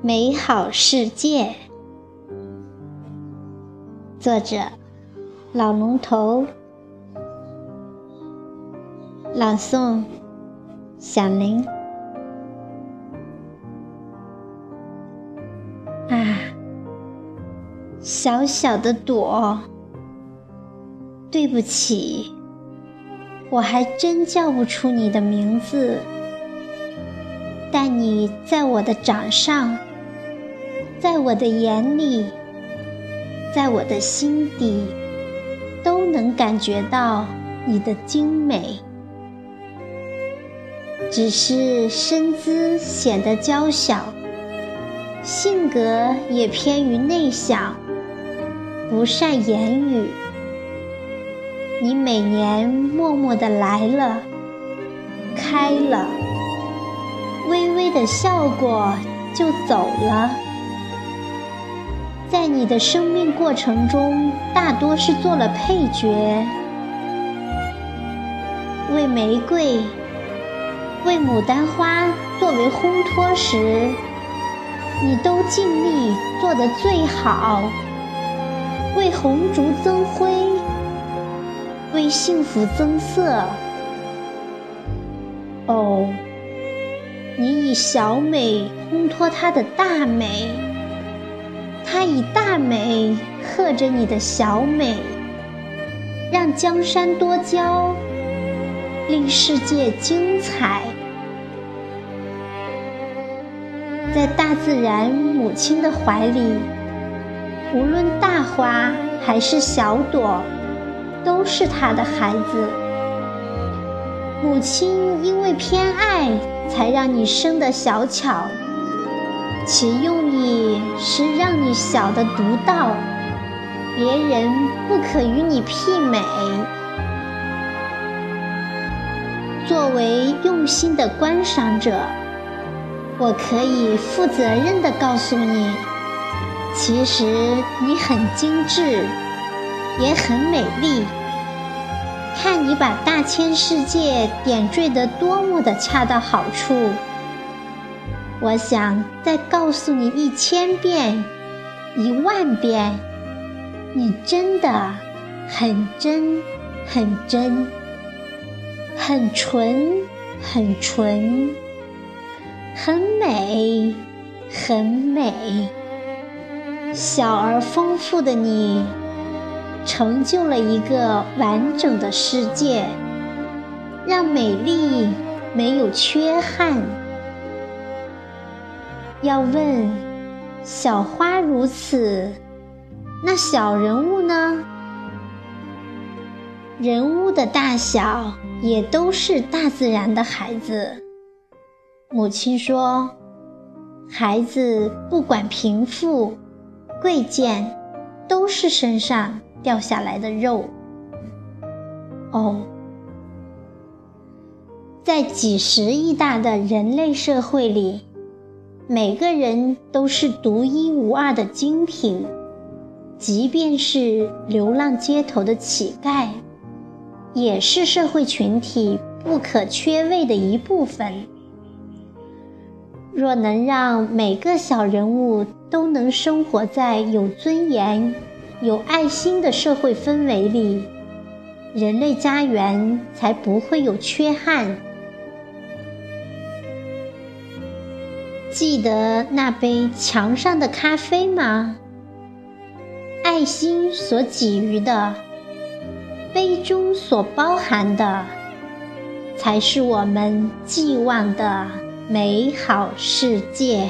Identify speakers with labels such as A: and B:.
A: 美好世界。作者：老龙头。朗诵：响铃。啊，小小的朵，对不起，我还真叫不出你的名字，但你在我的掌上，在我的眼里，在我的心底，都能感觉到你的精美。只是身姿显得娇小。性格也偏于内向，不善言语。你每年默默的来了，开了，微微的笑过就走了。在你的生命过程中，大多是做了配角，为玫瑰、为牡丹花作为烘托时。你都尽力做得最好，为红烛增辉，为幸福增色。哦，你以小美烘托她的大美，她以大美贺着你的小美，让江山多娇，令世界精彩。在大自然母亲的怀里，无论大花还是小朵，都是她的孩子。母亲因为偏爱，才让你生得小巧，其用意是让你小的独到，别人不可与你媲美。作为用心的观赏者。我可以负责任地告诉你，其实你很精致，也很美丽。看你把大千世界点缀得多么的恰到好处。我想再告诉你一千遍、一万遍，你真的很真、很真、很纯、很纯。很美，很美。小而丰富的你，成就了一个完整的世界，让美丽没有缺憾。要问小花如此，那小人物呢？人物的大小也都是大自然的孩子。母亲说：“孩子不管贫富、贵贱，都是身上掉下来的肉。”哦，在几十亿大的人类社会里，每个人都是独一无二的精品，即便是流浪街头的乞丐，也是社会群体不可缺位的一部分。若能让每个小人物都能生活在有尊严、有爱心的社会氛围里，人类家园才不会有缺憾。记得那杯墙上的咖啡吗？爱心所给予的，杯中所包含的，才是我们寄望的。美好世界。